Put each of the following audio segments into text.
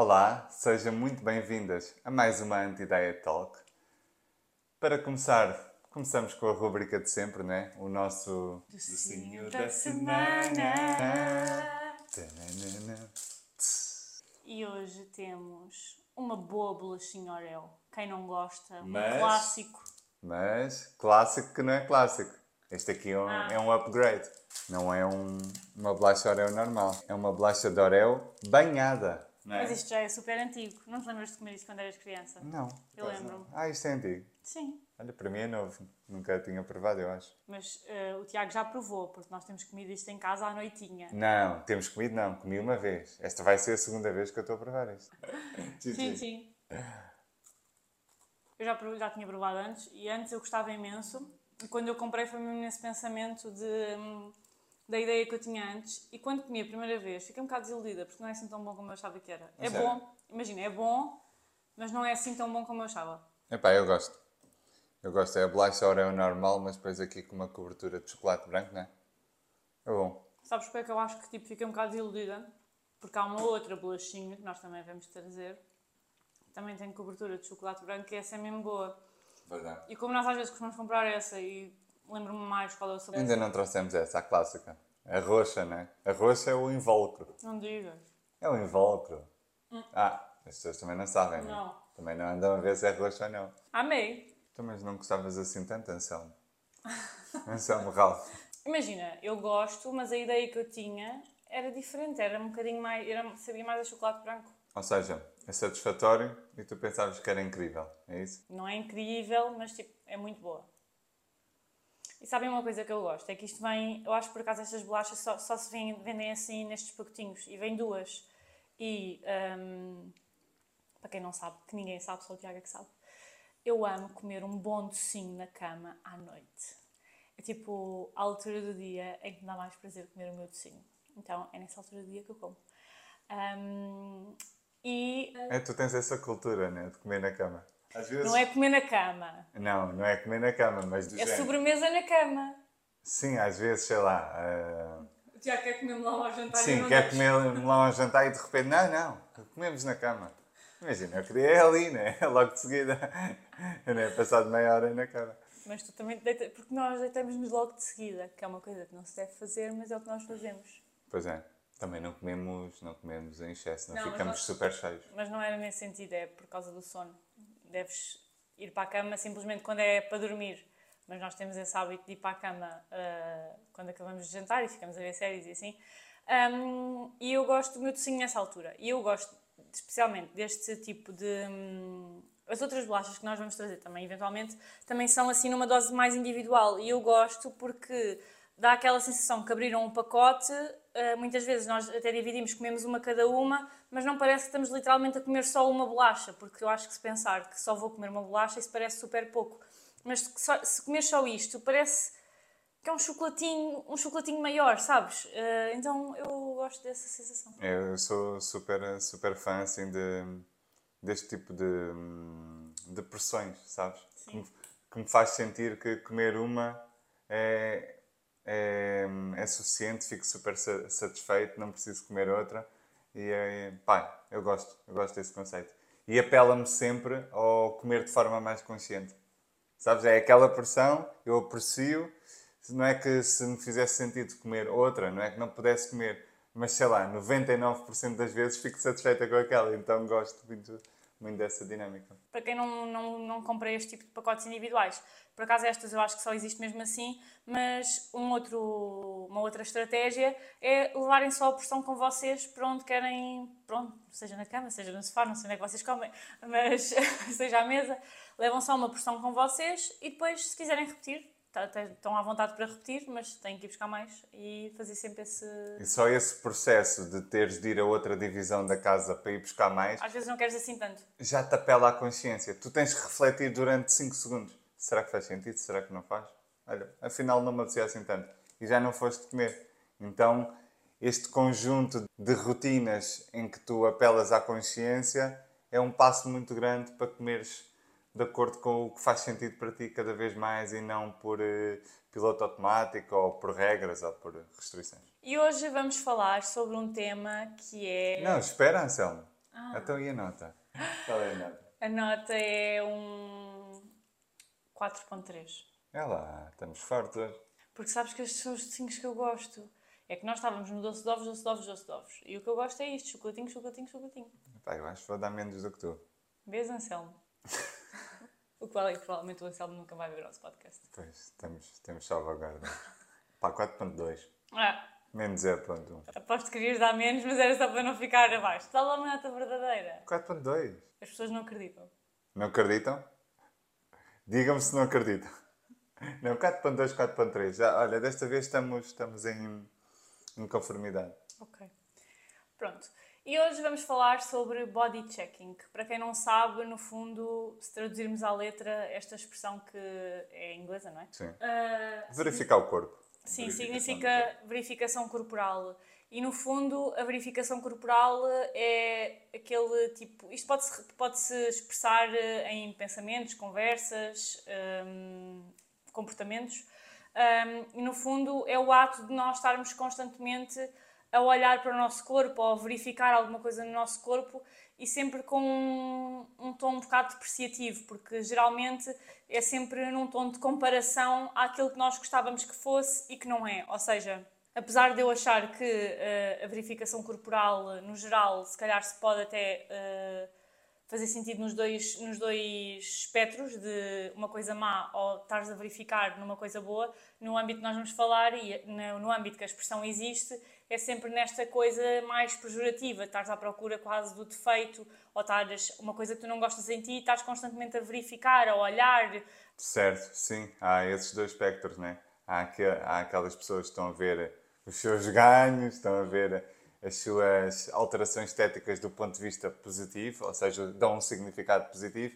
Olá, sejam muito bem-vindas a mais uma Anti-Diet Talk. Para começar, começamos com a rubrica de sempre, né? O nosso Docinho da semana. E hoje temos uma boa bolachinha Oreo. Quem não gosta, um Mas- clássico. Mas clássico que não é clássico. Este aqui é um, Ah. é um upgrade. Não é um- uma bolacha Oreo normal. É uma bolacha de Oreo banhada. Não é? Mas isto já é super antigo. Não te lembras de comer isto quando eras criança? Não. Eu lembro-me. Ah, isto é antigo. Sim. Olha, para mim é novo. Nunca tinha provado, eu acho. Mas eh, o Tiago já provou, porque nós temos comido isto em casa à noitinha. Não, temos comido não. Comi uma vez. Esta vai ser a segunda vez que eu estou a provar isto. Sim, sim. Eu já, prov- já tinha provado antes e antes eu gostava imenso. E quando eu comprei foi mesmo nesse pensamento de, hum, da ideia que eu tinha antes. E quando comi a primeira vez fiquei um bocado desiludida porque não é assim tão bom como eu achava que era. É sério? bom, imagina, é bom, mas não é assim tão bom como eu achava. Epá, eu gosto. Eu gosto. É a bolacha Oreo normal, mas depois aqui com uma cobertura de chocolate branco, não é? É bom. Sabes porque é que eu acho que tipo, fiquei um bocado desiludida? Porque há uma outra bolachinha que nós também vamos trazer. Também tem cobertura de chocolate branco e essa é mesmo boa. Verdade. E como nós às vezes costumamos comprar essa e lembro-me mais qual é o sabor. Ainda não trouxemos essa, a clássica. A roxa, não é? A roxa é o invólucro. Não digas. É o invólucro. Ah, as pessoas também não sabem, não é? Não. Também não andam a ver se é roxa ou não. Amei. Tu mas não gostavas assim tanto, Anselmo? Anselmo Ralph. Imagina, eu gosto, mas a ideia que eu tinha era diferente, era um bocadinho mais. Era, sabia mais a chocolate branco. Ou seja, é satisfatório e tu pensavas que era incrível, é isso? Não é incrível, mas tipo, é muito boa. E sabem uma coisa que eu gosto? É que isto vem. Eu acho que por acaso estas bolachas só, só se vêm- vendem assim nestes pacotinhos. E vem duas. E. hum, para quem não sabe, que ninguém sabe, só o Tiago é que sabe. Eu amo comer um bom docinho na cama à noite. É tipo a altura do dia em que me dá mais prazer comer o meu docinho. Então é nessa altura do dia que eu como. Hum, e É, tu tens essa cultura, né? De comer na cama. Às vezes... não é comer na cama, Não, não é comer na cama, mas do é género. sobremesa na cama. Sim, às vezes, sei lá... O Tiago quer comer melão ao jantar Sim, quer comer melão ao jantar e de repente, não, não, comemos na cama. Imagina, eu queria ir ali, né? Logo de seguida. Eu nem passado meia hora na cama. Mas tu também porque nós deitamos-nos logo de seguida, que é uma coisa que não se deve fazer, mas é o que nós fazemos. Pois é, também não comemos, não comemos em excesso, não, Não, ficamos nós- super cheios. Mas não era nesse sentido, é por causa do sono. Deves ir para a cama simplesmente quando é para dormir. Mas nós temos esse hábito de ir para a cama ah, quando acabamos de jantar e ficamos a ver séries e assim. Ahm, e eu gosto do meu docinho nessa altura. E eu gosto especialmente deste tipo de. hum, as outras bolachas que nós vamos trazer também, eventualmente, também são assim numa dose mais individual. E eu gosto porque dá aquela sensação que abriram um pacote. Ah, muitas vezes nós até dividimos, comemos uma cada uma, mas não parece que estamos literalmente a comer só uma bolacha, porque eu acho que se pensar que só vou comer uma bolacha, isso parece super pouco. Mas se, se comer só isto, parece que é um chocolatinho, um chocolatinho maior, sabes? Ah, então eu gosto dessa sensação. Eu sou super, super fã assim, de, deste tipo de, de pressões, sabes? Que me, que me faz sentir que comer uma é, é, é suficiente, fico super sa- satisfeito, não preciso comer outra. E é, pá, eu gosto, eu gosto desse conceito. E apela-me sempre ao comer de forma mais consciente. Sabes? É aquela pressão, eu aprecio. Não é que se me fizesse sentido comer outra, não é que não pudesse comer, mas sei lá, 99% das vezes fico satisfeita com aquela, então gosto muito, muito dessa dinâmica. para quem não, não, não compra este tipo de pacotes individuais. Por acaso estas eu acho que só existe mesmo assim, mas um outro, uma outra estratégia é levarem só a porção com vocês para onde querem, pronto, seja na cama, seja no sofá, não sei onde é que vocês comem, mas seja à mesa, levam só uma porção com vocês e depois, se quiserem repetir, estão à vontade para repetir, mas têm que ir buscar mais e fazer sempre esse... E só esse processo de teres de ir a outra divisão da casa para ir buscar mais, Às vezes não queres assim tanto. já te apela à consciência. Tu tens que refletir durante 5 segundos. Será que faz sentido? Será que não faz? Olha, afinal não me apetecia assim tanto. E já não foste comer. Então, este conjunto de rotinas em que tu apelas à consciência é um passo muito grande para comeres de acordo com o que faz sentido para ti cada vez mais e não por eh, piloto automático ou por regras ou por restrições. E hoje vamos falar sobre um tema que é... Não, espera, Anselmo. Ah. Então e a nota? Qual é a nota? A nota é um 4.3. É lá, estamos fortes hoje. Porque sabes que estes são os docinhos que eu gosto. É que nós estávamos no doce de ovos, doce de ovos, doce de ovos. E o que eu gosto é isto, chocolatinho, chocolatinho, chocolatinho. Pá, eu acho que vou dar menos do que tu. Vês, Anselmo? o qual é que provavelmente o Anselmo nunca vai ver o nosso podcast. Pois, temos, temos salvaguarda. Pá, 4.2. Ah, Menos 0.1. aposto que querias dar menos, mas era só para não ficar abaixo. Dá lá uma nota verdadeira. 4.2. As pessoas não acreditam. Não acreditam? Digam-me se não acreditam. Não, 4.2, 4.3. Já, olha, desta vez estamos, estamos em, em conformidade. Ok. Pronto. E hoje vamos falar sobre body checking. que, Para quem não sabe, no fundo, se traduzirmos à letra esta expressão que é inglesa, não é? Sim. Ah, Verificar o corpo. Sim, significa verificação corporal. E no fundo, a verificação corporal é aquele tipo. Isto pode-se pode -se expressar eh, em pensamentos, conversas, hum, comportamentos. Hum, e no fundo, é o ato de nós estarmos constantemente a olhar para o nosso corpo ou a verificar alguma coisa no nosso corpo e sempre com um, um tom um bocado depreciativo, porque geralmente é sempre num tom de comparação àquilo que nós gostávamos que fosse e que não é. Ou seja, apesar de eu achar que uh, a verificação corporal, no geral, se calhar se pode até uh, fazer sentido nos dois, nos dois espectros, de uma coisa má ou estares a verificar numa coisa boa, no âmbito que nós vamos falar e no, âmbito que a expressão existe, é sempre nesta coisa mais pejorativa, estás à procura quase do defeito, ou estás uma coisa que tu não gostas em ti e estás constantemente a verificar, a olhar. Certo, sim, há esses dois espectros, né? Há, aqu há aquelas pessoas que estão a ver os seus ganhos, estão a ver as suas alterações estéticas do ponto de vista positivo, ou seja, dão um significado positivo,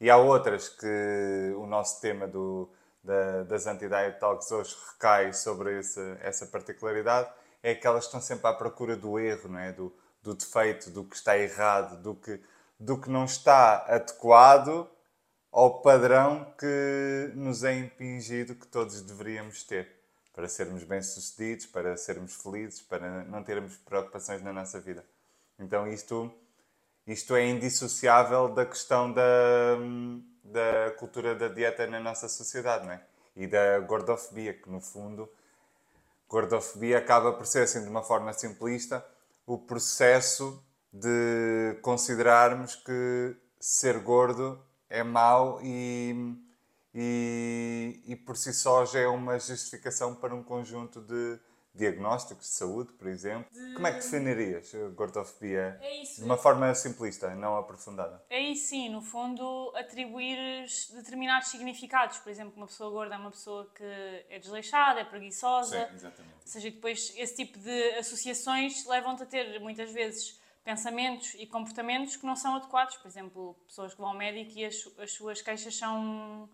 e há outras que o nosso tema do, da, das anti-diet talks hoje recai sobre esse, essa particularidade, é que estão sempre à procura do erro, não é? do, do defeito, do que está errado, do que, do que não está adequado ao padrão que nos é impingido que todos deveríamos ter para sermos bem-sucedidos, para sermos felizes, para não termos preocupações na nossa vida. Então isto, isto é indissociável da questão da, da cultura da dieta na nossa sociedade, não é? E da gordofobia, que no fundo gordofobia acaba por ser, assim, de uma forma simplista, o processo de considerarmos que ser gordo é mau e, e, e, por si só já é uma justificação para um conjunto de diagnósticos de saúde, por exemplo. De... Como é que definirias a gordofobia é isso, de uma forma simplista, não aprofundada? É isso, sim. No fundo, atribuir determinados significados. Por exemplo, uma pessoa gorda é uma pessoa que é desleixada, é preguiçosa. Sim, exatamente. Ou seja, depois esse tipo de associações levam-te a ter, muitas vezes, pensamentos e comportamentos que não são adequados. Por exemplo, pessoas que vão ao médico e as, as suas queixas são,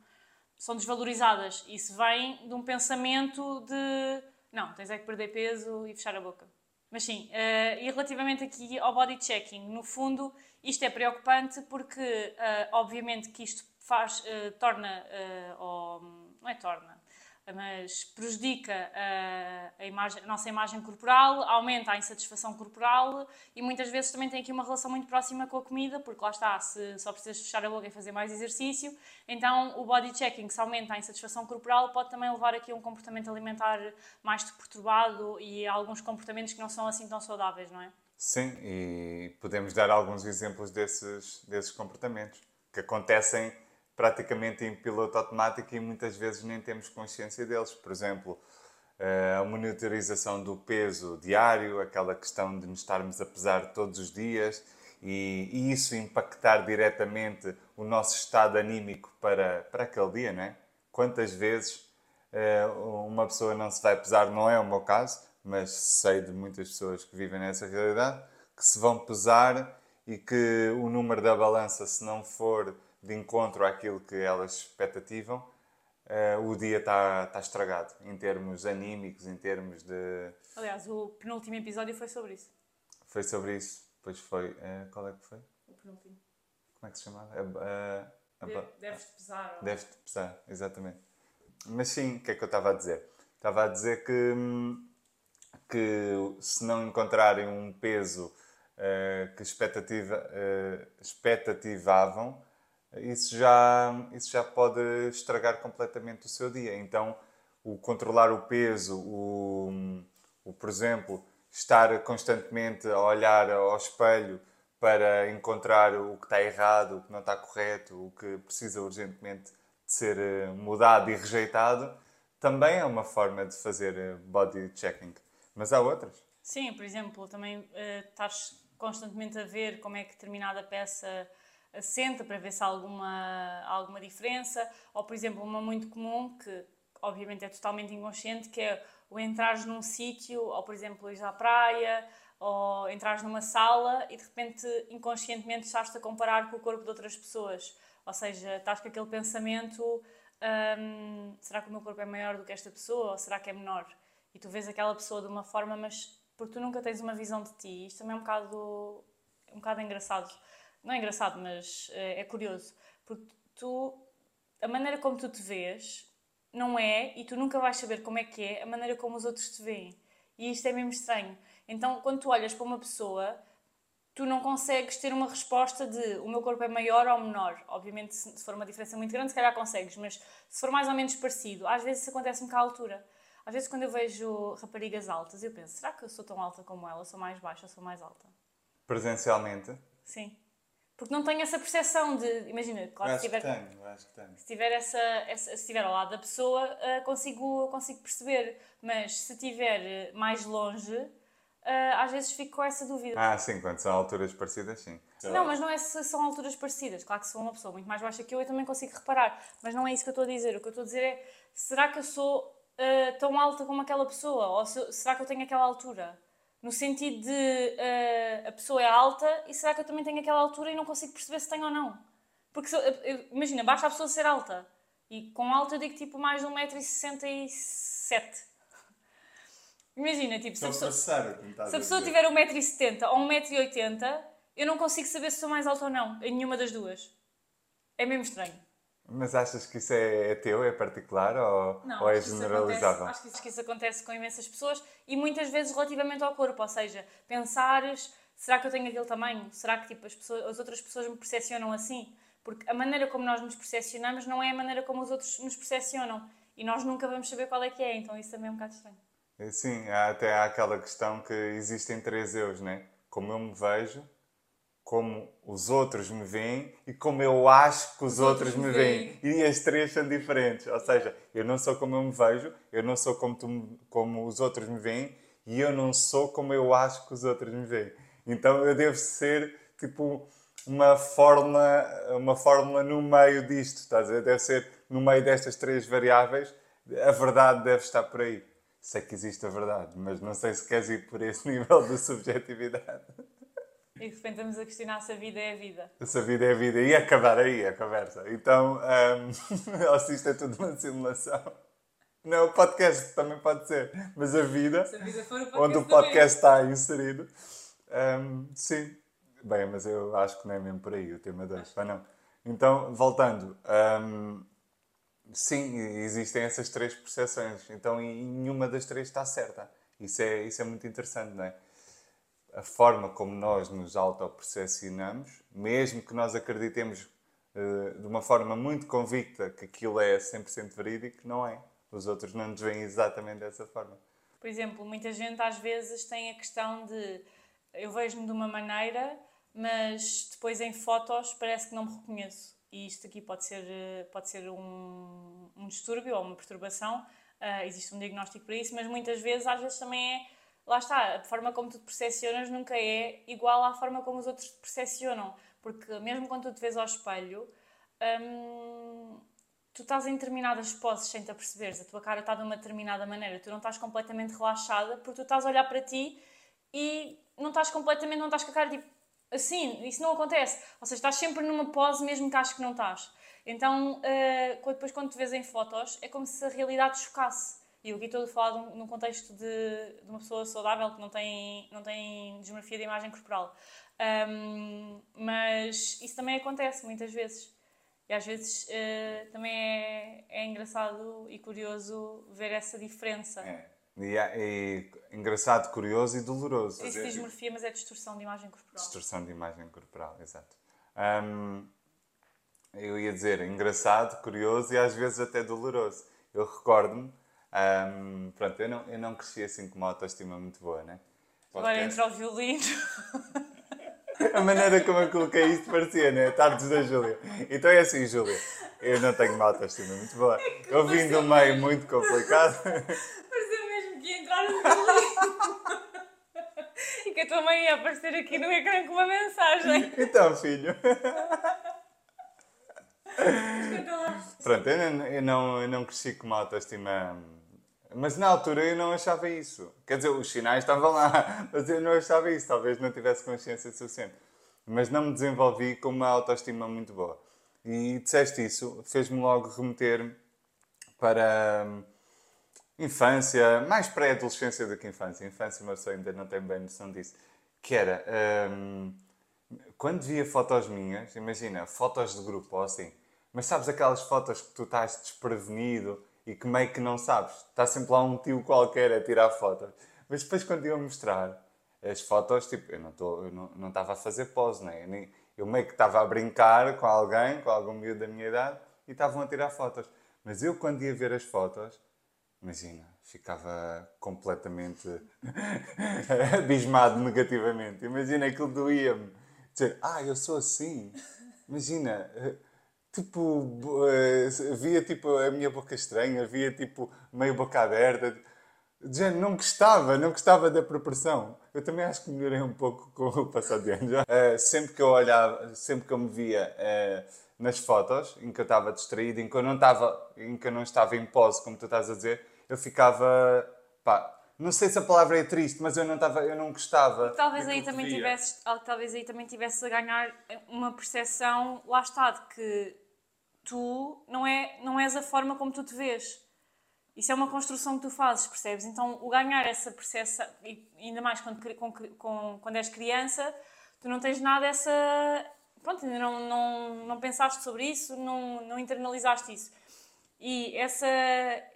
são desvalorizadas. Isso vem de um pensamento de não, tens é que perder peso e fechar a boca. Mas sim, uh, e relativamente aqui ao body checking, no fundo, isto é preocupante porque, uh, obviamente, que isto faz, uh, torna, ou, não é torna, mas prejudica a, imagem, a, nossa imagem corporal, aumenta a insatisfação corporal e muitas vezes também tem aqui uma relação muito próxima com a comida, porque lá está, se só precisas fechar a boca e fazer mais exercício, então o body checking, se aumenta a insatisfação corporal, pode também levar aqui a um comportamento alimentar mais perturbado e a alguns comportamentos que não são assim tão saudáveis, não é? Sim, e podemos dar alguns exemplos desses, desses comportamentos que acontecem praticamente em piloto automático e muitas vezes nem temos consciência deles. Por exemplo, eh, a monitorização do peso diário, aquela questão de nos estarmos a pesar todos os dias e, e isso impactar diretamente o nosso estado anímico para, para aquele dia, não é? Quantas vezes eh, uma pessoa não se vai pesar, não é o meu caso, mas sei de muitas pessoas que vivem nessa realidade, que se vão pesar e que o número da balança, se não for de encontro àquilo que elas expectativam, uh, o dia está tá estragado, em termos anímicos, em termos de... Aliás, o penúltimo episódio foi sobre isso. Foi sobre isso, pois foi... Uh, qual é que foi? O penúltimo. Como é que se chamava? Uh, De, Deves-te pesar. Ou... Deves-te pesar, exatamente. Mas sim, o que é que eu estava a dizer? Estava a dizer que, que se não encontrarem um peso uh, que expectativa, uh, expectativavam, isso já, isso já pode estragar completamente o seu dia. Então, o controlar o peso, o, o por exemplo, estar constantemente a olhar ao espelho para encontrar o que está errado, o que não está correto, o que precisa urgentemente de ser eh, mudado e rejeitado, também é uma forma de fazer eh, body checking. Mas há outras. Sim, por exemplo, também uh, estás constantemente a ver como é que determinada peça assenta para ver se há alguma, alguma diferença. Ou, por exemplo, uma muito comum que obviamente é totalmente inconsciente, que é o entrares num sítio, ou por exemplo, ir à praia, ou entrares numa sala e de repente inconscientemente estás-te a comparar com o corpo de outras pessoas. Ou seja, estás com aquele pensamento: hum, será que o meu corpo é maior do que esta pessoa ou será que é menor? E tu vês aquela pessoa de uma forma, mas porque tu nunca tens uma visão de ti. Isto também é um bocado, um bocado engraçado. Não é engraçado, mas é, é curioso. Porque tu, a maneira como tu te vês não é, e tu nunca vais saber como é que é, a maneira como os outros te veem. E isto é mesmo estranho. Então, quando tu olhas para uma pessoa, tu não consegues ter uma resposta de o meu corpo é maior ou menor. Obviamente, se for uma diferença muito grande, se calhar consegues, mas se for mais ou menos parecido, às vezes isso acontece-me com a altura. Às vezes, quando eu vejo raparigas altas, eu penso: será que eu sou tão alta como ela? Sou mais baixa, sou mais alta? Presencialmente? Sim. Porque não tenho essa percepção de. Imagina, claro, acho se tiver. Que tenho, acho que tenho. Se tiver, essa, essa, se estiver ao lado da pessoa, uh, consigo, consigo perceber. Mas se estiver mais longe, uh, às vezes fico com essa dúvida. Ah, sim, quando são alturas parecidas, sim. Não, mas não é se são alturas parecidas. Claro que se for uma pessoa muito mais baixa que eu, eu também consigo reparar. Mas não é isso que eu estou a dizer. O que eu estou a dizer é: será que eu sou uh, tão alta como aquela pessoa? Ou se, será que eu tenho aquela altura? No sentido de uh, a pessoa é alta e será que eu também tenho aquela altura e não consigo perceber se tenho ou não? Porque se, eu, imagina, basta a pessoa ser alta. E com alta eu digo tipo mais de 1,67m. Imagina, tipo, se a pessoa, se a pessoa tiver 1,70m ou 1,80m, eu não consigo saber se sou mais alta ou não, em nenhuma das duas. É mesmo estranho. Mas achas que isso é, é teu, é particular ou, não, ou é generalizável? Acho que, isso, que isso acontece com imensas pessoas e muitas vezes relativamente ao corpo, ou seja, pensares, será que eu tenho aquele tamanho? Será que tipo, as, pessoas, as outras pessoas me percepcionam assim? Porque a maneira como nós nos percepcionamos não é a maneira como os outros nos percepcionam e nós nunca vamos saber qual é que é, então isso também é um bocado estranho. Sim, há até há aquela questão que existem três eus, né? Como eu me vejo, como os outros me veem e como eu acho que os, os outros, outros, me veem. veem. E as três são diferentes. Ou seja, eu não sou como eu me vejo, eu não sou como, tu, como os outros me veem e eu não sou como eu acho que os outros me veem. Então eu devo ser tipo uma fórmula, uma fórmula no meio disto, estás a ver? Deve ser no meio destas três variáveis, a verdade deve estar por aí. Sei que existe a verdade, mas não sei se queres ir por esse nível de subjetividade. E de repente estamos a questionar se a vida é a vida. Se a vida é a vida. E acabar aí a conversa. Então, um, ou se isto é tudo uma simulação. Não, o podcast também pode ser. Mas a vida, a vida o onde o podcast está inserido. Um, sim. Bem, mas eu acho que não é mesmo por aí o tema 2. não. Então, voltando. Um, sim, existem essas três percepções. Então, e nenhuma das três está certa. Isso é, isso é muito interessante, não é? A forma como nós nos autopercepcionamos, mesmo que nós acreditemos uh, de uma forma muito convicta que aquilo é 100% verídico, não é. Os outros não nos veem exatamente dessa forma. Por exemplo, muita gente às vezes tem a questão de eu vejo-me de uma maneira, mas depois em fotos parece que não me reconheço. E isto aqui pode ser, eh, pode ser um, um distúrbio ou uma perturbação. Uh, existe um diagnóstico para isso, mas muitas vezes, às vezes também é lá está, a forma como tu te percepcionas nunca é igual à forma como os outros te percepcionam. Porque mesmo quando tu te vês ao espelho, hum, tu estás em determinadas poses sem te aperceberes. A tua cara está de uma determinada maneira. Tu não estás completamente relaxada porque tu estás a olhar para ti e não estás completamente, não estás com a cara tipo assim. Isso não acontece. Ou seja, estás sempre numa pose mesmo que acho que não estás. Então, uh, depois quando te vês em fotos, é como se a realidade chocasse. E eu aqui estou a falar num contexto de, de, uma pessoa saudável que não tem, não tem dismorfia de imagem corporal. Um, mas isso também acontece muitas vezes. E às vezes uh, também é, é engraçado e curioso ver essa diferença. É. E, e engraçado, curioso e doloroso. Isso dismorfia, mas é distorção de imagem corporal. Distorção de imagem corporal, exato. Um, eu ia dizer engraçado, curioso e às vezes até doloroso. Eu recordo-me, um, pronto, eu não, eu não cresci assim com uma autoestima muito boa, né? Agora entra o violino. A maneira como eu coloquei isto parecia, né? Tardes da Júlia. Então é assim, Júlia, eu não tenho uma autoestima muito boa. Eu vim de um meio muito complicado. Pareceu mesmo que ia entrar o violino. E que a tua mãe ia aparecer aqui no ecrã com uma mensagem. Então, filho. Pronto, eu não, eu, não, eu não cresci com uma autoestima. Mas na altura eu não achava isso. Quer dizer, os sinais estavam lá, mas eu não achava isso. Talvez não tivesse consciência suficiente. Mas não me desenvolvi com uma autoestima muito boa. E disseste isso, fez-me logo remeter para hum, infância, mais pré-adolescência do que infância. Infância, mas ainda não tenho bem noção disso. Que era, hum, quando via fotos minhas, imagina, fotos de grupo ou assim, mas sabes aquelas fotos que tu estás desprevenido e que meio que não sabes? Está sempre lá um tio qualquer a tirar fotos. Mas depois quando iam mostrar as fotos, tipo, eu não, tô, não, não estava a fazer pose, né? eu, nem, eu meio que estava a brincar com alguém, com algum miúdo da minha idade, e estavam a tirar fotos. Mas eu quando ia ver as fotos, imagina, ficava completamente abismado negativamente. Imagina, aquilo doía-me. Dizer, ah, eu sou assim. Imagina, tipo, eh, via tipo a minha boca estranha, via tipo meio boca aberta. Já não gostava, não gostava da proporção. Eu também acho que melhorei um pouco com o passar de anos. Uh, sempre que eu olhava, sempre que eu me via uh, nas fotos, em que eu estava distraído, em que eu não estava, em que eu não estava em pose, como tu estás a dizer, eu ficava, pá, não sei se a palavra é triste, mas eu não estava, eu não gostava. Talvez aí também tivesses, talvez aí também tivesse a ganhar uma percepção, lá está, de que tu não é não és a forma como tu te vês. Isso é uma construção que tu fazes, percebes? Então, o ganhar essa percepção, e ainda mais quando, com, com, quando és criança, tu não tens nada essa. Pronto, ainda não, não, não pensaste sobre isso, não, não internalizaste isso. E essa,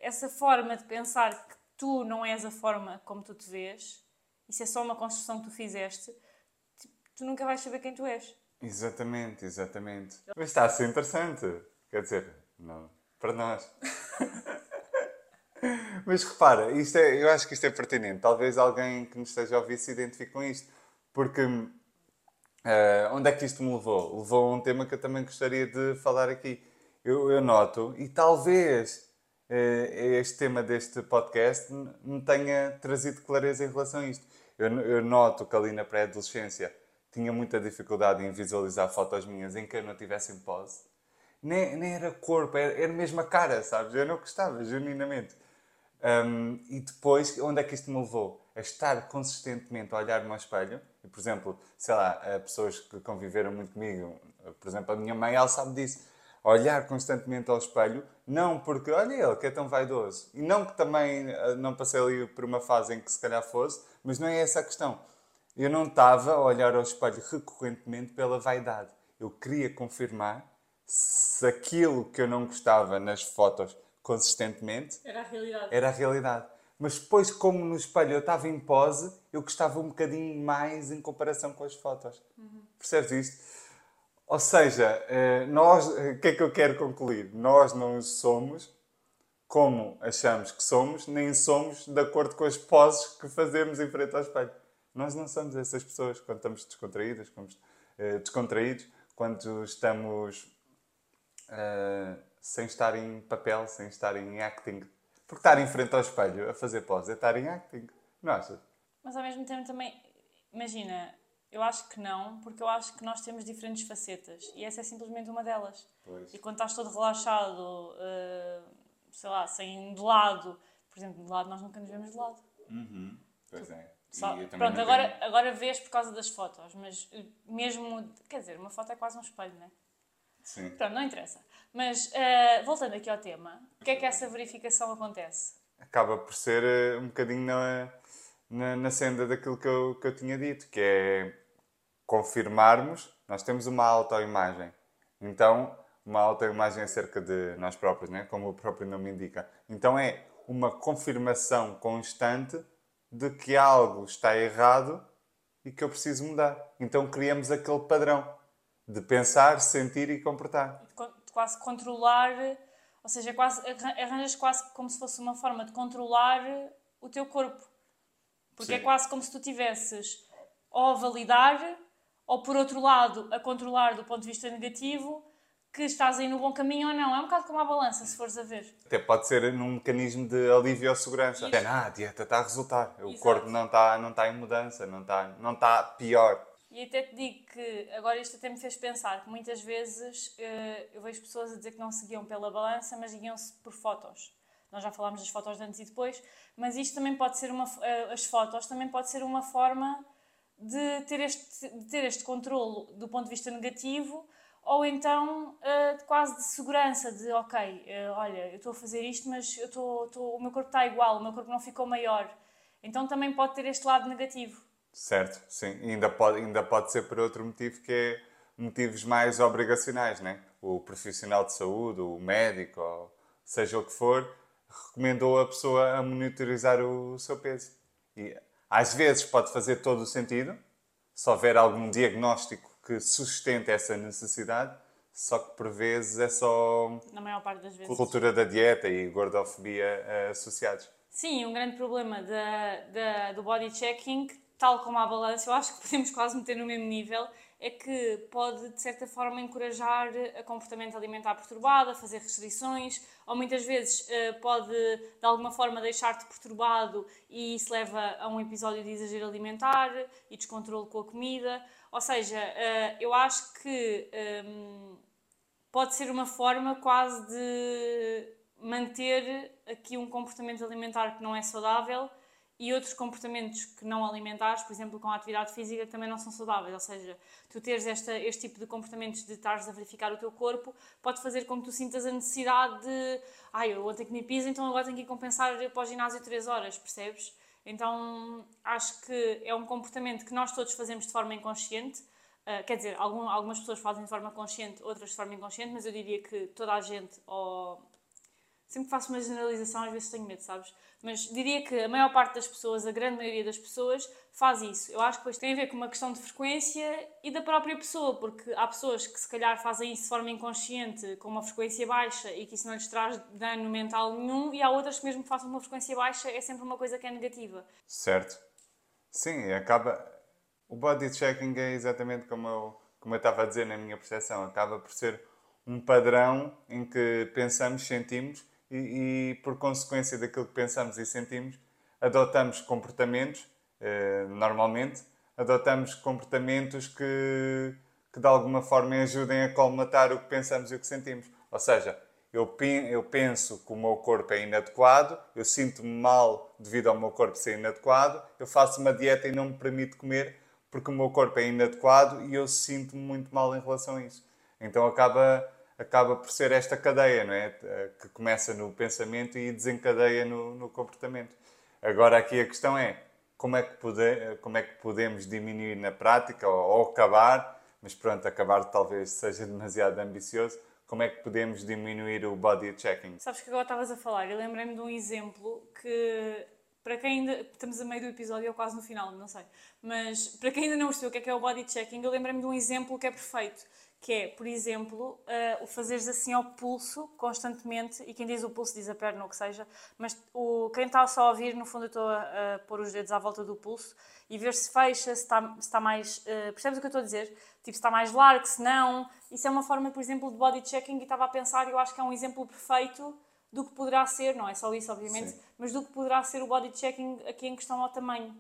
essa forma de pensar que tu não és a forma como tu te vês, isso é só uma construção que tu fizeste, tipo, tu nunca vais saber quem tu és. Exatamente, exatamente. Mas está a ser interessante. Quer dizer, não, para nós. Mas repara, isto é, eu acho que isto é pertinente. Talvez alguém que nos esteja a ouvir se identifique com isto. Porque uh, onde é que isto me levou? Levou a um tema que eu também gostaria de falar aqui. Eu, eu noto, e talvez uh, este tema deste podcast me tenha trazido clareza em relação a isto. Eu, eu noto que ali na pré-adolescência tinha muita dificuldade em visualizar fotos minhas em que eu não tivesse em pose. Nem, nem era corpo, era, era mesmo a cara, sabes? Eu não gostava, genuinamente. Um, e depois, onde é que isto me levou? A estar consistentemente a olhar-me ao espelho. E, por exemplo, sei lá, pessoas que conviveram muito comigo, por exemplo, a minha mãe, ela sabe disso. Olhar constantemente ao espelho, não porque, olha ele que é tão vaidoso. E não que também eh, não passei ali por uma fase em que se calhar fosse, mas não é essa a questão. Eu não estava a olhar ao espelho recorrentemente pela vaidade. Eu queria confirmar se aquilo que eu não gostava nas fotos consistentemente. Era a realidade. Era a realidade. Mas depois, como no espelho eu estava em pose, eu gostava um bocadinho mais em comparação com as fotos. Uhum. Percebes isto? Ou seja, eh, nós, o que é que eu quero concluir? Nós não somos como achamos que somos, nem somos de acordo com as poses que fazemos em frente ao espelho. Nós não somos essas pessoas quando estamos descontraídas, quando, uh, descontraídos, quando estamos uh, sem estar em papel, sem estar em acting. Porque estar em frente ao espelho a fazer pose é estar em acting, não achas? Mas ao mesmo tempo também, imagina, eu acho que não, porque eu acho que nós temos diferentes facetas e essa é simplesmente uma delas. Pois. E quando estás todo relaxado, uh, sei lá, sem de lado, por exemplo, de lado nós nunca nos vemos de lado. Uhum. Pois é. Só, pronto, agora, tenho... agora vês por causa das fotos, mas mesmo, quer dizer, uma foto é quase um espelho, não é? Sim. Pronto, não interessa. Mas, uh, voltando aqui ao tema, o que é que essa verificação acontece? Acaba por ser uh, um bocadinho na, na, na, senda daquilo que eu, que eu tinha dito, que é confirmarmos, nós temos uma autoimagem. Então, uma autoimagem acerca de nós próprios, né? como o próprio nome indica. Então é uma confirmação constante de que algo está errado e que eu preciso mudar. Então criamos aquele padrão de pensar, sentir e comportar. De quase controlar, ou seja, quase, arranjas quase como se fosse uma forma de controlar o teu corpo. Porque é Sim. é quase como se tu tivesses ou a validar, ou por outro lado, a controlar do ponto de vista negativo, que estás aí no bom caminho ou não. É um bocado como a balança, se fores a ver. Até pode ser num mecanismo de alívio ou segurança. Até, ah, a dieta está a resultar. O Exato. corpo não está, não está em mudança, não está, não está pior. E até te digo que agora isto até me fez pensar que muitas vezes eh, eu vejo pessoas a dizer que não seguiam pela balança, mas guiam-se por fotos. Nós já falámos das fotos de antes e depois, mas isto também pode ser uma. Eh, as fotos também pode ser uma forma de ter este, de ter este controle do ponto de vista negativo ou então uh, quase de segurança, de ok, olha, eu estou a fazer isto, mas eu tô, o meu corpo está igual, o meu corpo não ficou maior. Então também pode ter este lado negativo. Certo, sim. E ainda pode, ainda pode ser por outro motivo que é motivos mais obrigacionais, né? O profissional de saúde, o médico, ou seja o que for, recomendou a pessoa a monitorizar o seu peso. E às vezes pode fazer todo o sentido, se houver algum diagnóstico que sustenta essa necessidade, só que por vezes é só na maior parte das vezes cultura da dieta e gordofobia uh, associados. Sim, um grande problema da, da, do body checking, tal como a balança, eu acho que podemos quase meter no mesmo nível, é que pode, de certa forma, encorajar a comportamento alimentar perturbado, a fazer restrições, ou muitas vezes eh, pode, de alguma forma, deixar-te perturbado e isso leva a um episódio de exagero alimentar e descontrole com a comida. Ou seja, uh, eu acho que ehm, pode ser uma forma quase de manter aqui um comportamento alimentar que não é saudável e outros comportamentos que não alimentares, por exemplo, com a atividade física, também não são saudáveis. Ou seja, tu teres esta, este tipo de comportamentos de estares a verificar o teu corpo pode fazer com que tu sintas a necessidade de ai, ah, eu ontem que me pisa, então agora tenho que ir compensar para o ginásio 3 horas, percebes? Então acho que é um comportamento que nós todos fazemos de forma inconsciente. Uh, quer dizer, algum, algumas pessoas fazem de forma consciente, outras de forma inconsciente, mas eu diria que toda a gente, ou sempre faço uma generalização, às vezes tenho medo, sabes? Mas diria que a maior parte das pessoas, a grande maioria das pessoas, faz isso. Eu acho que depois tem a ver com uma questão de frequência e da própria pessoa, porque há pessoas que se calhar fazem isso de forma inconsciente, com uma frequência baixa e que isso não lhes traz dano mental nenhum, e há outras que mesmo que façam uma frequência baixa é sempre uma coisa que é negativa. Certo. Sim, acaba. O body checking é exatamente como eu, como eu estava a dizer na minha percepção, acaba por ser um padrão em que pensamos, sentimos e, e por consequência daquilo que pensamos e sentimos, adotamos comportamentos eh, normalmente, adotamos comportamentos que, que de alguma forma ajudem a colmatar o que pensamos e o que sentimos. Ou seja, eu, eu penso que o meu corpo é inadequado, eu sinto-me mal devido ao meu corpo ser inadequado, eu faço uma dieta e não me permito comer porque o meu corpo é inadequado e eu sinto-me muito mal em relação a isso. Então acaba, acaba por ser esta cadeia, não é? Que começa no pensamento e desencadeia no, no comportamento. Agora aqui a questão é, como é que, pode, como é que podemos diminuir na prática ou, ou acabar, mas pronto, acabar talvez seja demasiado ambicioso, como é que podemos diminuir o body checking? Sabes que agora estavas a falar, eu lembrei-me de um exemplo que, para quem ainda, estamos a meio do episódio ou quase no final, não sei, mas para quem ainda não percebeu o que é, que é o body checking, eu lembrei-me de um exemplo que é perfeito que é, por exemplo, uh, o fazeres assim ao pulso constantemente, e quem diz o pulso diz a perna ou o que seja, mas o, quem está só a ouvir, no fundo eu estou a, a pôr os dedos à volta do pulso e ver se fecha, se está, se está mais... Uh, percebes o que eu estou a dizer? Tipo, se está mais largo, se não... Isso é uma forma, por exemplo, de body checking e estava a pensar, eu acho que é um exemplo perfeito do que poderá ser, não é só isso, obviamente, Sim. mas do que poderá ser o body checking aqui em questão ao tamanho.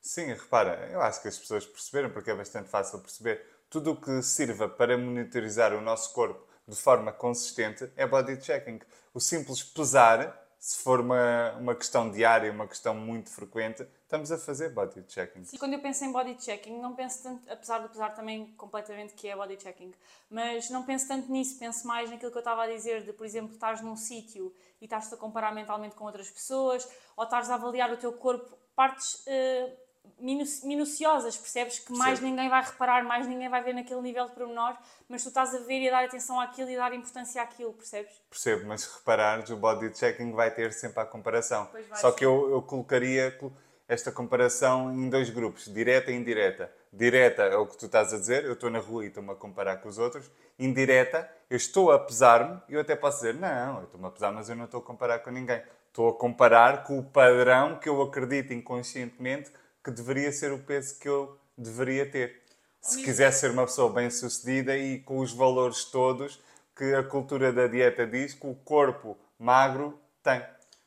Sim, repara, eu acho que as pessoas perceberam, porque é bastante fácil perceber tudo o que sirva para monitorizar o nosso corpo de forma consistente é body checking. O simples pesar, se for uma, uma questão diária, uma questão muito frequente, estamos a fazer body checking. Sim, quando eu penso em body checking, não penso tanto, apesar de pesar também completamente que é body checking, mas não penso tanto nisso, penso mais naquilo que eu estava a dizer, de, por exemplo, estás num sítio e estás-te a comparar mentalmente com outras pessoas, ou estás a avaliar o teu corpo, partes. Uh, minuciosas, percebes? Que mais Sim. ninguém vai reparar, mais ninguém vai ver naquele nível de pormenor, mas tu estás a ver e a dar atenção àquilo e a dar importância àquilo, percebes? Percebo, mas se reparares, o body checking vai ter sempre a comparação. Só que eu, eu colocaria esta comparação em dois grupos, direta e indireta. Direta é o que tu estás a dizer, eu estou na rua e estou-me a comparar com os outros. Indireta, eu estou a pesar-me e eu até posso dizer, não, eu estou-me a pesar, mas eu não estou a comparar com ninguém. Estou a comparar com o padrão que eu acredito inconscientemente que deveria ser o peso que eu deveria ter. Se quiser ser uma pessoa bem-sucedida e com os valores todos que a cultura da dieta diz que o corpo magro tem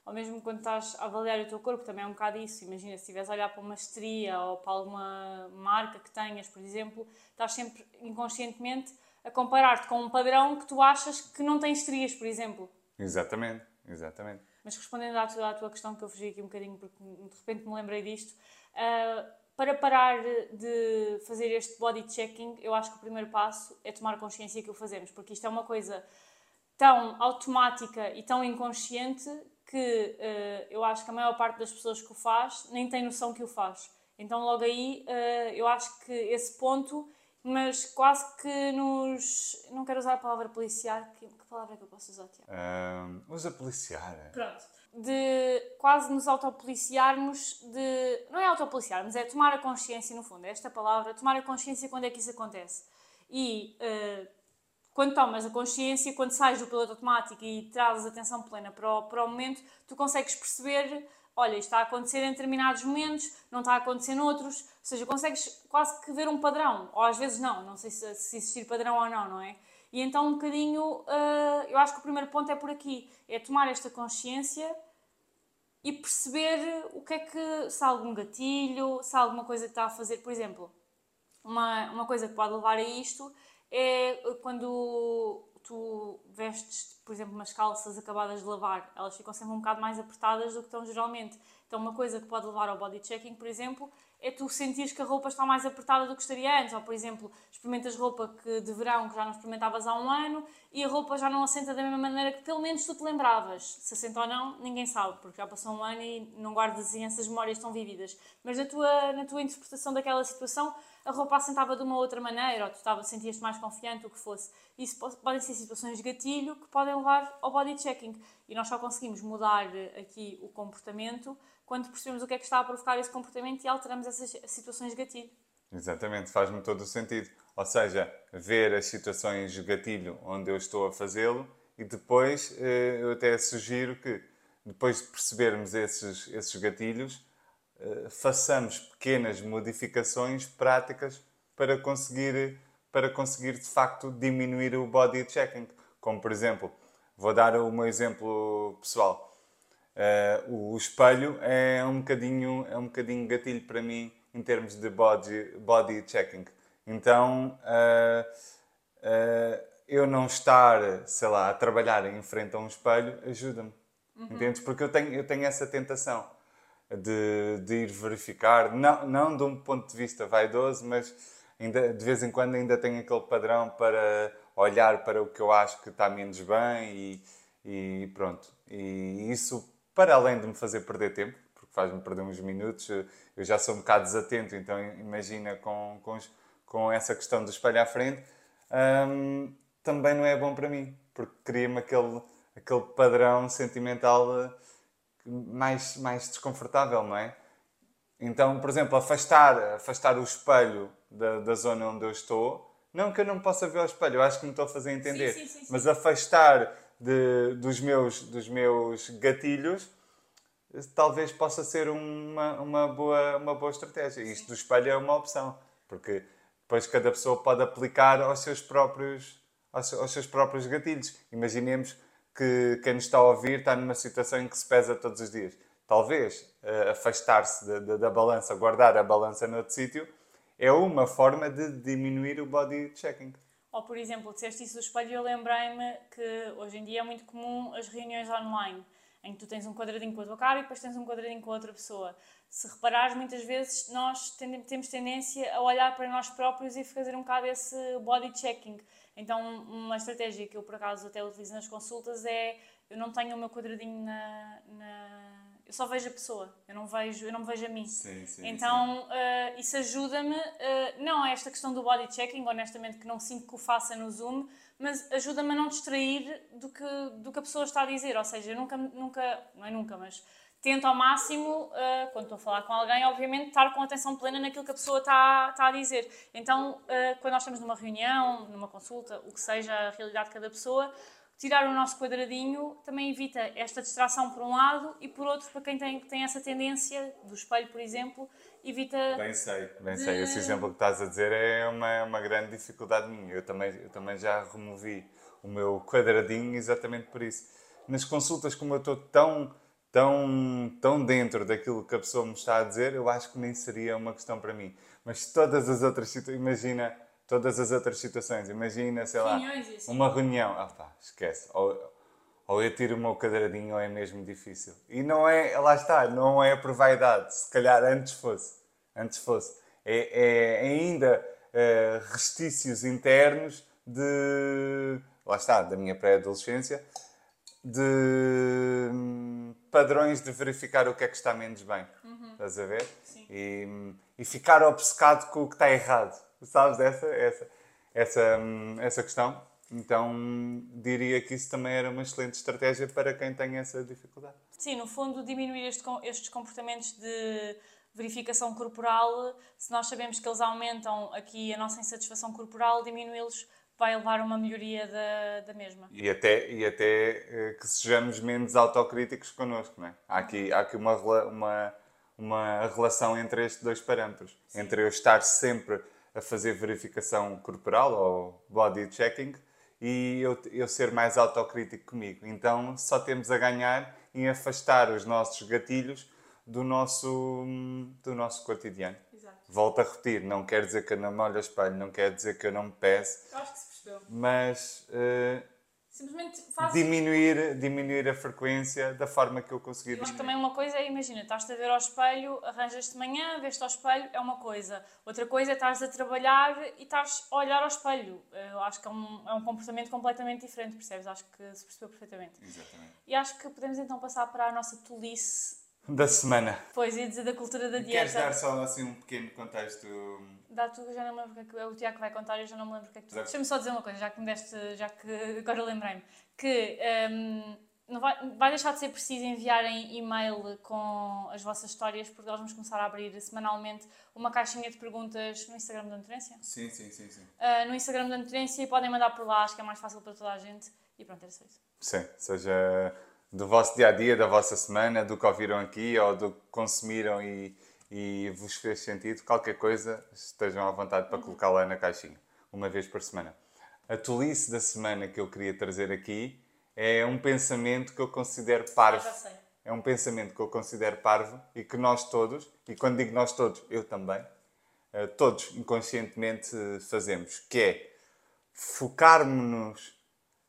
ou mesmo quando estás a avaliar o teu corpo, também é um bocado isso. Imagina, se estiveres a olhar para uma estria ou para alguma marca que tenhas, por exemplo, estás sempre inconscientemente a comparar-te com um padrão que tu achas que não tem estrias, por exemplo. Exatamente, exatamente. Mas respondendo à tua, à tua questão, que eu fugi aqui um bocadinho porque de repente me lembrei disto, uh, para parar de fazer este body checking, eu acho que o primeiro passo é tomar consciência que o fazemos, porque isto é uma coisa tão automática e tão inconsciente que uh, eu acho que a maior parte das pessoas que o faz nem tem noção que o faz. Então, logo aí, uh, eu acho que esse ponto, mas quase que nos. Não quero usar a palavra policiar, que, que palavra é que eu posso usar, Tiago? Um, usa policiar. Pronto. De quase nos autopoliciarmos, de. Não é autopoliciar, mas é tomar a consciência, no fundo, é esta palavra, tomar a consciência quando é que isso acontece. E uh, quando tomas a consciência, quando sais do piloto automático e trazes atenção plena para o, para o momento, tu consegues perceber, olha, isto está a acontecer em determinados momentos, não está a acontecer noutros, ou seja, consegues quase que ver um padrão, ou às vezes não, não sei se, se existir padrão ou não, não é? E então um bocadinho, uh, eu acho que o primeiro ponto é por aqui, é tomar esta consciência e perceber o que é que, se há algum gatilho, se há alguma coisa que está a fazer, por exemplo, uma, uma coisa que pode levar a isto é quando tu vestes, por exemplo, umas calças acabadas de lavar, elas ficam sempre um bocado mais apertadas do que estão geralmente. Então, uma coisa que pode levar ao body checking, por exemplo, é tu sentires que a roupa está mais apertada do que estaria antes. Ou, por exemplo, experimentas roupa que, de verão que já não experimentavas há um ano e a roupa já não assenta da mesma maneira que pelo menos tu te lembravas. Se assenta ou não, ninguém sabe, porque já passou um ano e não guardas assim essas memórias tão vívidas. Mas na tua, na tua interpretação daquela situação, a roupa assentava de uma outra maneira, ou tu estava, sentias-te mais confiante, o que fosse. Isso podem ser situações de gatilho que podem levar ao body checking. E nós só conseguimos mudar eh, aqui o comportamento quando percebemos o que é que está a provocar esse comportamento e alteramos essas situações de gatilho. Exatamente, faz-me todo o sentido. Ou seja, ver as situações de gatilho onde eu estou a fazê-lo e depois eh, eu até sugiro que, depois de percebermos esses, esses gatilhos, façamos pequenas modificações práticas para conseguir, para conseguir de facto diminuir o body checking. Como por exemplo, vou dar o meu exemplo pessoal. Uh, o espelho é um bocadinho é um bocadinho gatilho para mim em termos de body body checking. Então uh, uh, eu não estar, sei lá, a trabalhar em frente a um espelho ajuda-me, uhum. entendes? Porque eu tenho eu tenho essa tentação de, de ir verificar, não, não de um ponto de vista vaidoso, mas ainda, de vez em quando ainda tenho aquele padrão para olhar para o que eu acho que está menos bem e, e pronto. E isso, para além de me fazer perder tempo, porque faz-me perder uns minutos, eu já sou um bocado desatento, então imagina com, com, com essa questão do espelho à frente, hum, também não é bom para mim, porque cria-me aquele, aquele padrão sentimental mais, mais desconfortável, não é? Então, por exemplo, afastar, afastar o espelho da, da zona onde eu estou, não que eu não possa ver o espelho, eu acho que me estou a fazer entender, sim, sim, sim, mas afastar de, dos, meus, dos meus gatilhos talvez possa ser uma, uma, boa, uma boa estratégia. Isto do espelho é uma opção, porque depois cada pessoa pode aplicar aos seus próprios, aos, aos seus próprios gatilhos. Imaginemos que quem nos está a ouvir está numa situação em que se pesa todos os dias. Talvez uh, afastar-se da, balança, guardar a balança noutro sítio, é uma forma de diminuir o body checking. Ou, por exemplo, disseste isso do espelho e eu lembrei-me que hoje em dia é muito comum as reuniões online, em que tu tens um quadradinho com a tua cara e depois tens um quadradinho com a outra pessoa. Se reparares, muitas vezes nós temos tendência a olhar para nós próprios e fazer um bocado esse body checking então, uma estratégia que eu por acaso até utilizo nas consultas é eu não tenho o meu quadradinho na, na eu só vejo a pessoa, eu não vejo, eu não vejo a mim. Sim, sim, então uh, isso ajuda-me, uh, não a esta questão do body checking, honestamente, que não sinto que o faça no Zoom, mas ajuda-me a não distrair do que, do que a pessoa está a dizer. Ou seja, eu nunca, nunca não é nunca, mas tento ao máximo, uh, quando estou a falar com alguém, obviamente, estar com atenção plena naquilo que a pessoa está, está a dizer. Então, quando nós estamos numa reunião, numa consulta, o que seja a realidade de cada pessoa, tirar o nosso quadradinho também evita esta distração por um lado e por outro, para quem tem, tem essa tendência do espelho, por exemplo, evita. Bem sei, bem de... sei. Esse exemplo que estás a dizer é uma, uma grande dificuldade minha. Eu também, eu também já removi o meu quadradinho exatamente por isso. Nas consultas, como eu estou tão, tão, tão dentro daquilo que a pessoa me está a dizer, eu acho que nem seria uma questão para mim. Mas todas as outras situações, imagina todas as outras situações. Imagina, sei lá, assim. uma reunião. Ah pá, esquece. Ou, ou eu tiro o meu quadradinho ou é mesmo difícil. E não é, lá está, não é por vaidade. Se calhar antes fosse. Antes fosse. É, é ainda é, restícios internos de. Lá está, da minha pré-adolescência. De hum, padrões de verificar o que é que está menos bem. Uhum. Estás a ver? Sim. E, e ficar obcecado com o que está errado sabes essa, essa, essa, essa questão. Então diria que isso também era uma excelente estratégia para quem tem essa dificuldade. Sim, no fundo, diminuir este, estes comportamentos de verificação corporal, se nós sabemos que eles aumentam aqui a nossa insatisfação corporal, diminuí-los vai levar a uma melhoria da, da mesma. E até, e até eh, que sejamos menos autocríticos connosco, não é? Há aqui, há aqui uma, uma, uma relação entre estes dois parâmetros. Sim. Entre eu estar sempre a fazer verificação corporal ou body checking e eu, eu ser mais autocrítico comigo. Então só temos a ganhar em afastar os nossos gatilhos do nosso, do nosso cotidiano. Exato. Volto a repetir, não quer dizer que eu não me olho ao espelho, não quer dizer que eu não me peço. Acho que se percebeu. Mas uh, Simplesmente faz... diminuir, diminuir a frequência da forma que eu acho que também uma coisa é, imagina, estás-te a ver ao espelho, arranjas-te de manhã, vês-te ao espelho, é uma coisa. Outra coisa é estás a trabalhar e estás a olhar ao espelho. Eu acho que é um, é um comportamento completamente diferente, percebes? Acho que se percebeu perfeitamente. Exatamente. E acho que podemos então passar para a nossa tolice da semana. Pois, ia dizer da cultura da dieta. Queres dar só assim um pequeno contexto? Dá tu, já não me lembro o que é, o Tiago que vai contar, eu já não me lembro o que é que tu... Deixa-me só dizer uma coisa, já que me deste, já que agora lembrei-me, que um, não vai, vai deixar de ser preciso enviarem e-mail com as vossas histórias, porque nós vamos começar a abrir semanalmente uma caixinha de perguntas no Instagram da Nutrência. Sim, sim, sim. sim. Uh, no Instagram da Nutrência e podem mandar por lá, acho que é mais fácil para toda a gente. E pronto, era só isso. Sim, seja do vosso dia a dia, da vossa semana, do que ouviram aqui ou do que consumiram e e vos fez sentido, qualquer coisa, estejam à vontade para colocar lá na caixinha, uma vez por semana. A tolice da semana que eu queria trazer aqui é um pensamento que eu considero parvo. É um pensamento que eu considero parvo e que nós todos, e quando digo nós todos, eu também, eh, todos inconscientemente fazemos, que é focarmos-nos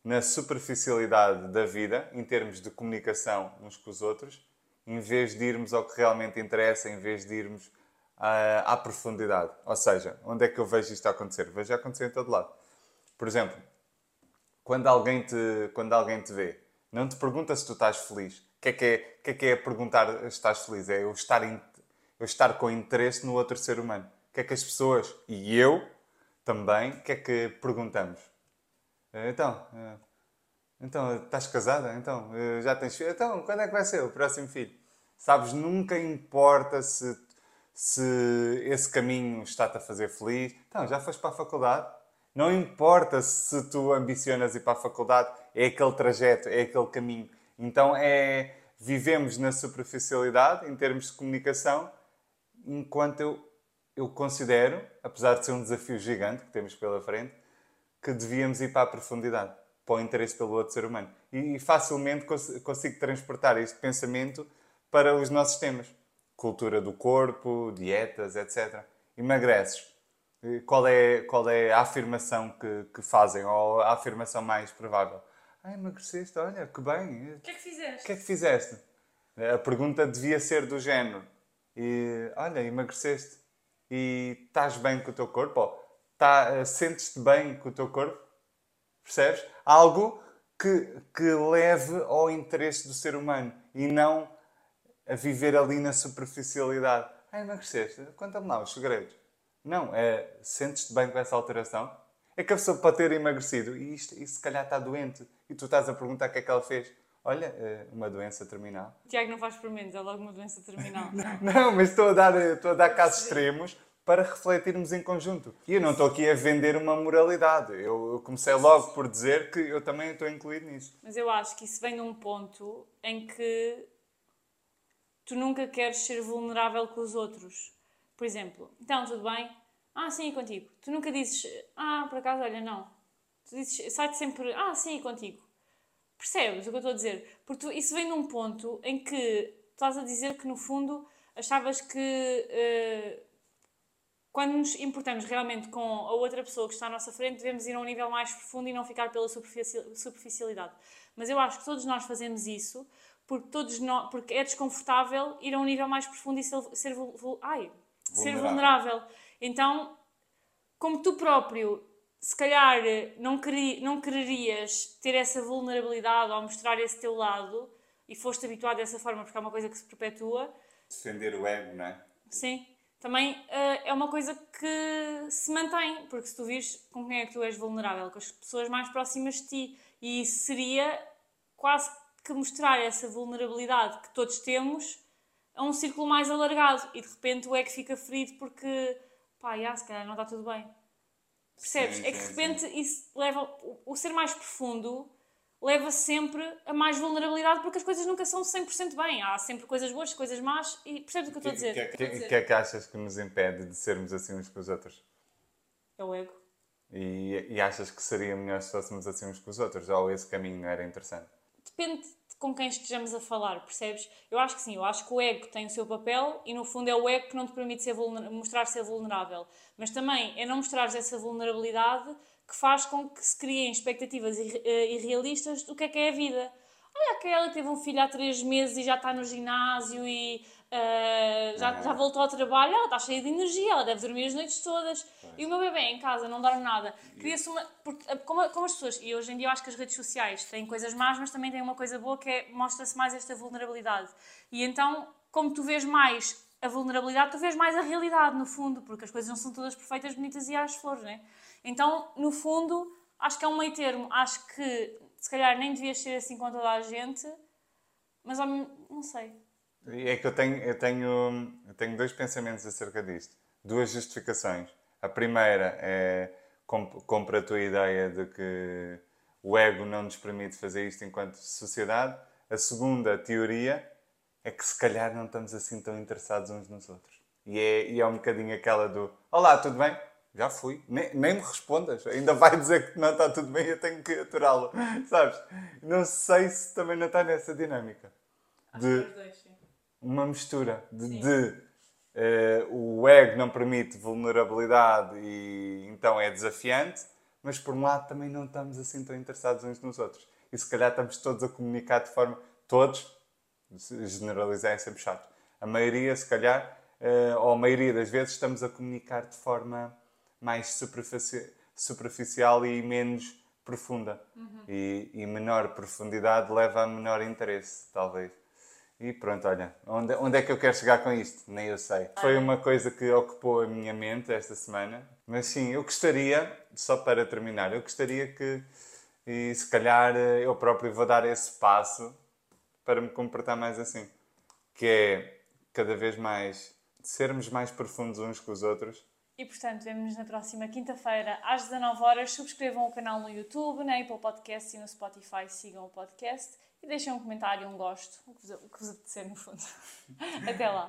na superficialidade da vida, em termos de comunicação uns com os outros, em vez de irmos ao que realmente interessa, em vez de irmos à, à profundidade. Ou seja, onde é que eu vejo isto a acontecer? Vejo acontecer em todo lado. Por exemplo, quando alguém te, quando alguém te vê, não te pergunta se tu estás feliz. O que é que é, que é, que é perguntar se estás feliz? É eu estar, in, eu estar com interesse no outro ser humano. O que é que as pessoas, e eu também, o que é que perguntamos? Então, então, estás casada? Então, eh, já tens filho? Então, quando é que vai ser o próximo filho? Sabes, nunca importa se, se esse caminho está-te a fazer feliz. Então, já foste para a faculdade? Não importa se tu ambicionas ir para a faculdade, é aquele trajeto, é aquele caminho. Então, é vivemos na superficialidade em termos de comunicação, enquanto eu, eu considero, apesar de ser um desafio gigante que temos pela frente, que devíamos ir para a profundidade para o interesse pelo outro ser humano. E facilmente consigo transportar este pensamento para os nossos temas. Cultura do corpo, dietas, etc. Emagreces. Qual é, qual é a afirmação que, que fazem, ou a afirmação mais provável? Ah, emagreceste, olha, que bem. O que é que fizeste? O que é que fizeste? A pergunta devia ser do género. E, olha, emagreceste. E estás bem com o teu corpo? Tá, sentes-te bem com o teu corpo? Percebes? Algo que, que leve ao interesse do ser humano e não a viver ali na superficialidade. Ah, emagreceste? Conta-me lá os segredos. Não, é sentes-te bem com essa alteração? É que a pessoa pode ter emagrecido e, isto, e se calhar está doente e tu estás a perguntar o que é que ela fez. Olha, é uma doença terminal. Tiago não faz por menos, é logo uma doença terminal. não, mas estou a dar, estou a dar casos extremos para refletirmos em conjunto. E eu não estou aqui a vender uma moralidade. Eu, comecei logo por dizer que eu também estou incluído nisso. Mas eu acho que isso vem de um ponto em que tu nunca queres ser vulnerável com os outros. Por exemplo, então, tudo bem? Ah, sim, é contigo. Tu nunca dizes, ah, por acaso, olha, não. Tu dizes, sai-te sempre, ah, sim, é contigo. Percebes o que eu estou a dizer? Porque tu, isso vem de um ponto em que estás a dizer que, no fundo, achavas que uh, quando nos importamos realmente com a outra pessoa que está à nossa frente, devemos ir a um nível mais profundo e não ficar pela superficialidade. Mas eu acho que todos nós fazemos isso porque, todos nós, porque é desconfortável ir a um nível mais profundo e ser, ser, ai, vulnerável. ser vulnerável. Então, como tu próprio, se calhar não, queri, não quererias ter essa vulnerabilidade ou mostrar esse teu lado e foste habituado dessa forma porque é uma coisa que se perpetua. Defender o ego, não é? Sim. Também uh, é uma coisa que se mantém, porque se tu vires com quem é que tu és vulnerável, com as pessoas mais próximas de ti, e isso seria quase que mostrar essa vulnerabilidade que todos temos a um círculo mais alargado e de repente o ego fica ferido porque pá, já, se calhar não está tudo bem. Percebes? Sim, é que de repente sim. isso leva o, o ser mais profundo leva sempre a mais vulnerabilidade porque as coisas nunca são 100% bem. Há sempre coisas boas, coisas más e percebes o que eu estou a dizer? O que, que, que, é que achas que nos impede de sermos assim uns com os outros? É o ego. E, e achas que seria melhor se fôssemos assim uns com os outros? Ou esse caminho era interessante? Depende com quem estejamos a falar, percebes? Eu acho que sim, eu acho que o ego tem o seu papel e no fundo é o ego que não te permite ser mostrar ser vulnerável. Mas também é não mostrares essa vulnerabilidade que faz com que se criem expectativas eh, irrealistas do que é que é a vida. Olha aquela que teve um filho há três meses e já está no ginásio e uh, já, já voltou ao trabalho, ela está cheia de energia, ela deve dormir as noites todas. E o meu bebê em casa não dorme nada. Cria-se uma. Eh, como, como as pessoas. E hoje em dia eu acho que as redes sociais têm coisas más, mas também têm uma coisa boa que é mostra-se mais esta vulnerabilidade. E então, como tu vês mais a vulnerabilidade, tu vês mais a realidade, no fundo, porque as coisas não são todas perfeitas, bonitas e às flores, né? Então, no fundo, acho que é um meio termo. Acho que se calhar nem devias ser assim com toda a gente, mas não sei. É que eu tenho, eu tenho, eu tenho dois pensamentos acerca disto, duas justificações. A primeira é compro a tua ideia de que o ego não nos permite fazer isto enquanto sociedade. A segunda teoria é que se calhar não estamos assim tão interessados uns nos outros. E é, e é um bocadinho aquela do Olá, tudo bem? Já fui. Nem, nem me respondas. Ainda vai dizer que não está tudo bem eu tenho que aturá-lo. Sabes? Não sei se também não está nessa dinâmica. De uma mistura de, de uh, o ego não permite vulnerabilidade e então é desafiante, mas por um lado também não estamos assim tão interessados uns nos outros. E se calhar estamos todos a comunicar de forma. Todos, generalizar é sempre chato. A maioria, se calhar, uh, ou a maioria das vezes, estamos a comunicar de forma mais superficial e menos profunda. Uhum. E, e menor profundidade leva a menor interesse, talvez. E pronto, olha, onde, onde é que eu quero chegar com isto? Nem eu sei. Foi uma coisa que ocupou a minha mente esta semana. Mas sim, eu gostaria, só para terminar, eu gostaria que, e se calhar eu próprio vou dar esse passo para me comportar mais assim. Que é cada vez mais sermos mais profundos uns com os outros. E portanto, vemos-nos na próxima quinta-feira às 19 horas. Subscrevam o canal no YouTube, na Apple Podcast e no Spotify. Sigam o podcast e deixem um comentário, um gosto, o que vos, o que vos apetecer no fundo. Até lá!